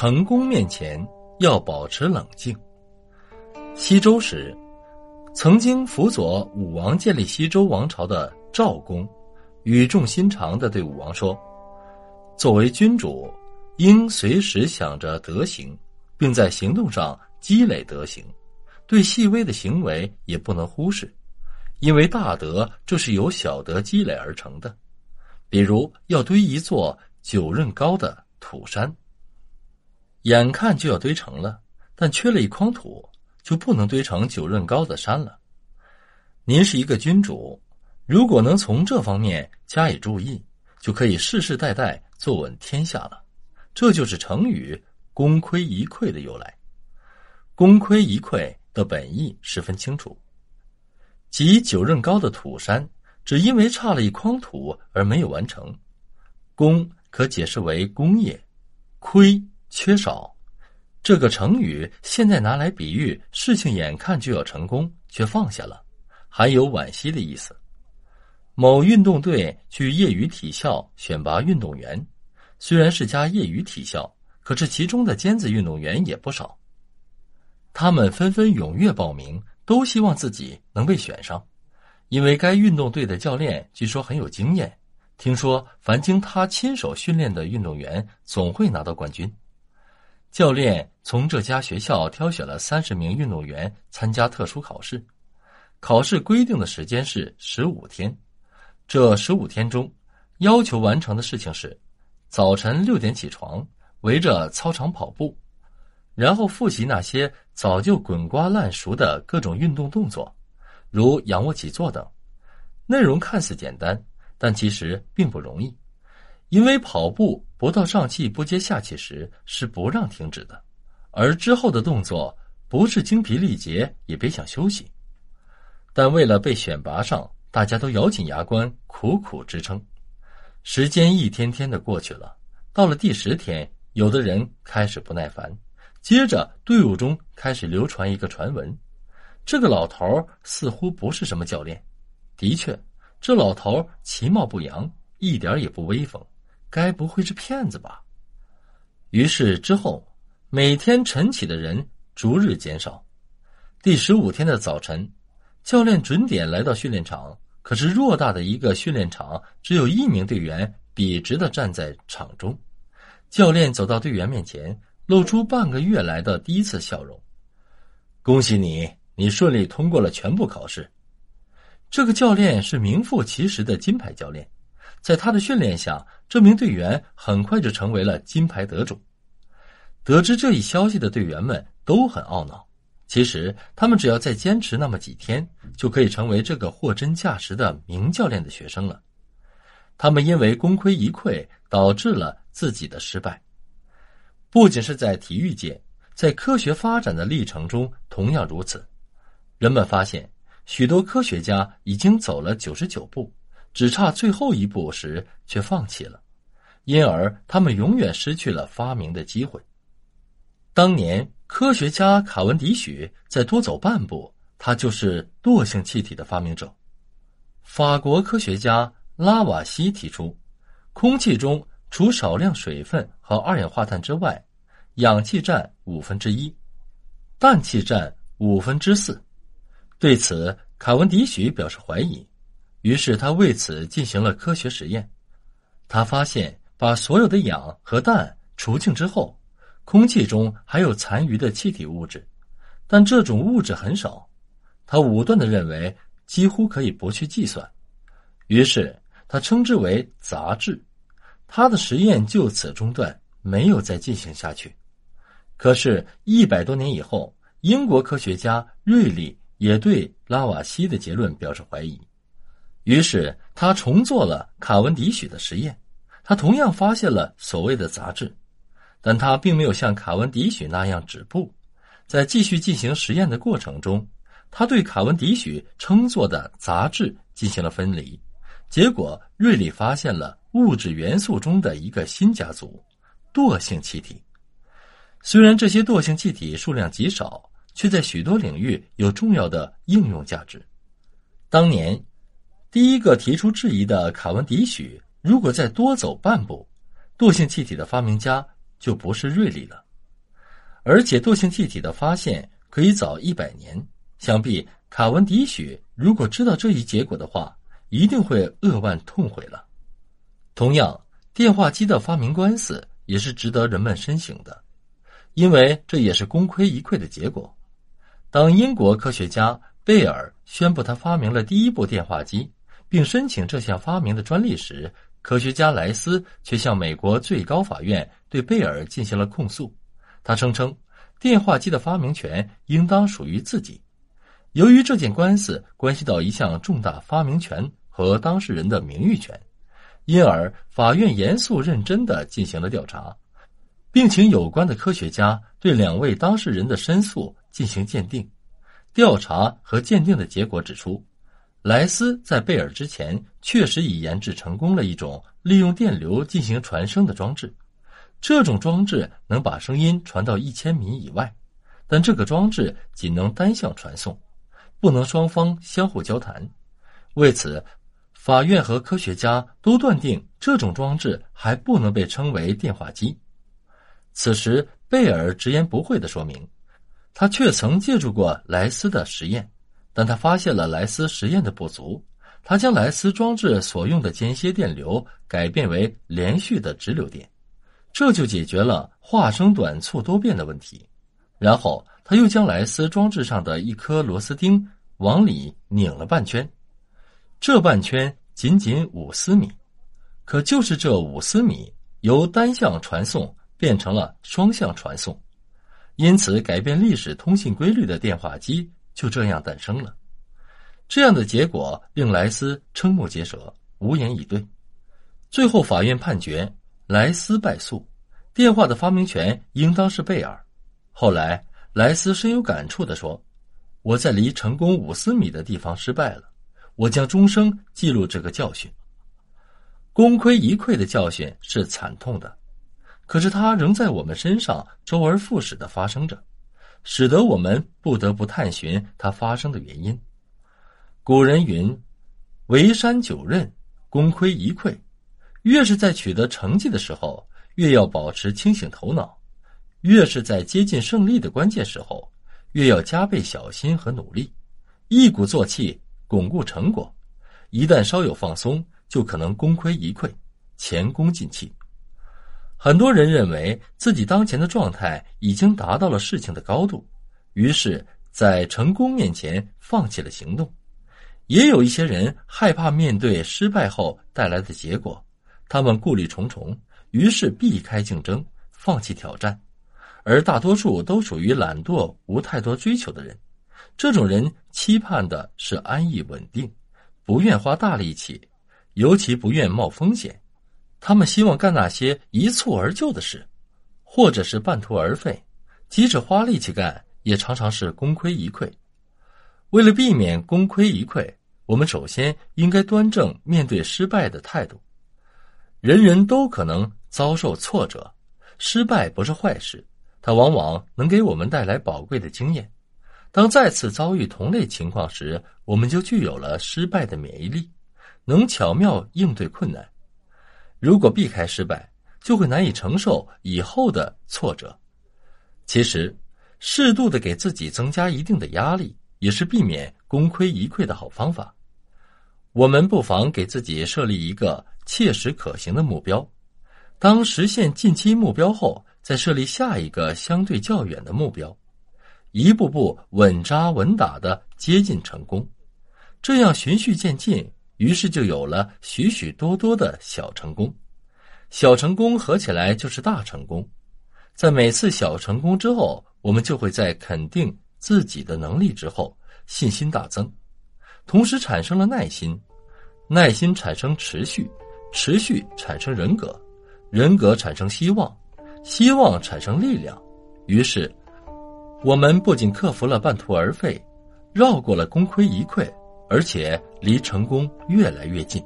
成功面前要保持冷静。西周时，曾经辅佐武王建立西周王朝的赵公，语重心长的对武王说：“作为君主，应随时想着德行，并在行动上积累德行。对细微的行为也不能忽视，因为大德就是由小德积累而成的。比如，要堆一座九仞高的土山。”眼看就要堆成了，但缺了一筐土，就不能堆成九仞高的山了。您是一个君主，如果能从这方面加以注意，就可以世世代代坐稳天下了。这就是成语“功亏一篑”的由来。“功亏一篑”的本意十分清楚，即九仞高的土山，只因为差了一筐土而没有完成。功可解释为功业，亏。缺少，这个成语现在拿来比喻事情眼看就要成功却放下了，还有惋惜的意思。某运动队去业余体校选拔运动员，虽然是家业余体校，可是其中的尖子运动员也不少。他们纷纷踊跃报名，都希望自己能被选上，因为该运动队的教练据说很有经验，听说凡经他亲手训练的运动员总会拿到冠军。教练从这家学校挑选了三十名运动员参加特殊考试，考试规定的时间是十五天。这十五天中，要求完成的事情是：早晨六点起床，围着操场跑步，然后复习那些早就滚瓜烂熟的各种运动动作，如仰卧起坐等。内容看似简单，但其实并不容易。因为跑步不到上气不接下气时是不让停止的，而之后的动作不是精疲力竭也别想休息。但为了被选拔上，大家都咬紧牙关，苦苦支撑。时间一天天的过去了，到了第十天，有的人开始不耐烦，接着队伍中开始流传一个传闻：这个老头似乎不是什么教练。的确，这老头其貌不扬，一点也不威风。该不会是骗子吧？于是之后，每天晨起的人逐日减少。第十五天的早晨，教练准点来到训练场，可是偌大的一个训练场，只有一名队员笔直的站在场中。教练走到队员面前，露出半个月来的第一次笑容：“恭喜你，你顺利通过了全部考试。”这个教练是名副其实的金牌教练。在他的训练下，这名队员很快就成为了金牌得主。得知这一消息的队员们都很懊恼。其实，他们只要再坚持那么几天，就可以成为这个货真价实的名教练的学生了。他们因为功亏一篑，导致了自己的失败。不仅是在体育界，在科学发展的历程中同样如此。人们发现，许多科学家已经走了九十九步。只差最后一步时，却放弃了，因而他们永远失去了发明的机会。当年科学家卡文迪许再多走半步，他就是惰性气体的发明者。法国科学家拉瓦锡提出，空气中除少量水分和二氧化碳之外，氧气占五分之一，氮气占五分之四。对此，卡文迪许表示怀疑。于是他为此进行了科学实验，他发现把所有的氧和氮除净之后，空气中还有残余的气体物质，但这种物质很少。他武断的认为几乎可以不去计算，于是他称之为杂质。他的实验就此中断，没有再进行下去。可是，一百多年以后，英国科学家瑞利也对拉瓦锡的结论表示怀疑。于是他重做了卡文迪许的实验，他同样发现了所谓的杂质，但他并没有像卡文迪许那样止步，在继续进行实验的过程中，他对卡文迪许称作的杂质进行了分离，结果瑞里发现了物质元素中的一个新家族——惰性气体。虽然这些惰性气体数量极少，却在许多领域有重要的应用价值。当年。第一个提出质疑的卡文迪许，如果再多走半步，惰性气体的发明家就不是瑞利了，而且惰性气体的发现可以早一百年。想必卡文迪许如果知道这一结果的话，一定会扼腕痛悔了。同样，电话机的发明官司也是值得人们深省的，因为这也是功亏一篑的结果。当英国科学家贝尔宣布他发明了第一部电话机，并申请这项发明的专利时，科学家莱斯却向美国最高法院对贝尔进行了控诉。他声称，电话机的发明权应当属于自己。由于这件官司关系到一项重大发明权和当事人的名誉权，因而法院严肃认真的进行了调查，并请有关的科学家对两位当事人的申诉进行鉴定。调查和鉴定的结果指出，莱斯在贝尔之前确实已研制成功了一种利用电流进行传声的装置，这种装置能把声音传到一千米以外，但这个装置仅能单向传送。不能双方相互交谈，为此，法院和科学家都断定这种装置还不能被称为电话机。此时，贝尔直言不讳的说明，他却曾借助过莱斯的实验，但他发现了莱斯实验的不足。他将莱斯装置所用的间歇电流改变为连续的直流电，这就解决了化声短促多变的问题。然后。他又将莱斯装置上的一颗螺丝钉往里拧了半圈，这半圈仅仅五丝米，可就是这五丝米由单向传送变成了双向传送，因此改变历史通信规律的电话机就这样诞生了。这样的结果令莱斯瞠目结舌，无言以对。最后，法院判决莱斯败诉，电话的发明权应当是贝尔。后来。莱斯深有感触的说：“我在离成功五丝米的地方失败了，我将终生记录这个教训。功亏一篑的教训是惨痛的，可是它仍在我们身上周而复始的发生着，使得我们不得不探寻它发生的原因。古人云：‘围山九仞，功亏一篑。’越是在取得成绩的时候，越要保持清醒头脑。”越是在接近胜利的关键时候，越要加倍小心和努力，一鼓作气巩固成果。一旦稍有放松，就可能功亏一篑，前功尽弃。很多人认为自己当前的状态已经达到了事情的高度，于是，在成功面前放弃了行动。也有一些人害怕面对失败后带来的结果，他们顾虑重重，于是避开竞争，放弃挑战。而大多数都属于懒惰、无太多追求的人，这种人期盼的是安逸稳定，不愿花大力气，尤其不愿冒风险。他们希望干那些一蹴而就的事，或者是半途而废。即使花力气干，也常常是功亏一篑。为了避免功亏一篑，我们首先应该端正面对失败的态度。人人都可能遭受挫折，失败不是坏事。它往往能给我们带来宝贵的经验。当再次遭遇同类情况时，我们就具有了失败的免疫力，能巧妙应对困难。如果避开失败，就会难以承受以后的挫折。其实，适度的给自己增加一定的压力，也是避免功亏一篑的好方法。我们不妨给自己设立一个切实可行的目标。当实现近期目标后，再设立下一个相对较远的目标，一步步稳扎稳打的接近成功，这样循序渐进，于是就有了许许多多的小成功，小成功合起来就是大成功。在每次小成功之后，我们就会在肯定自己的能力之后，信心大增，同时产生了耐心，耐心产生持续，持续产生人格，人格产生希望。希望产生力量，于是，我们不仅克服了半途而废，绕过了功亏一篑，而且离成功越来越近。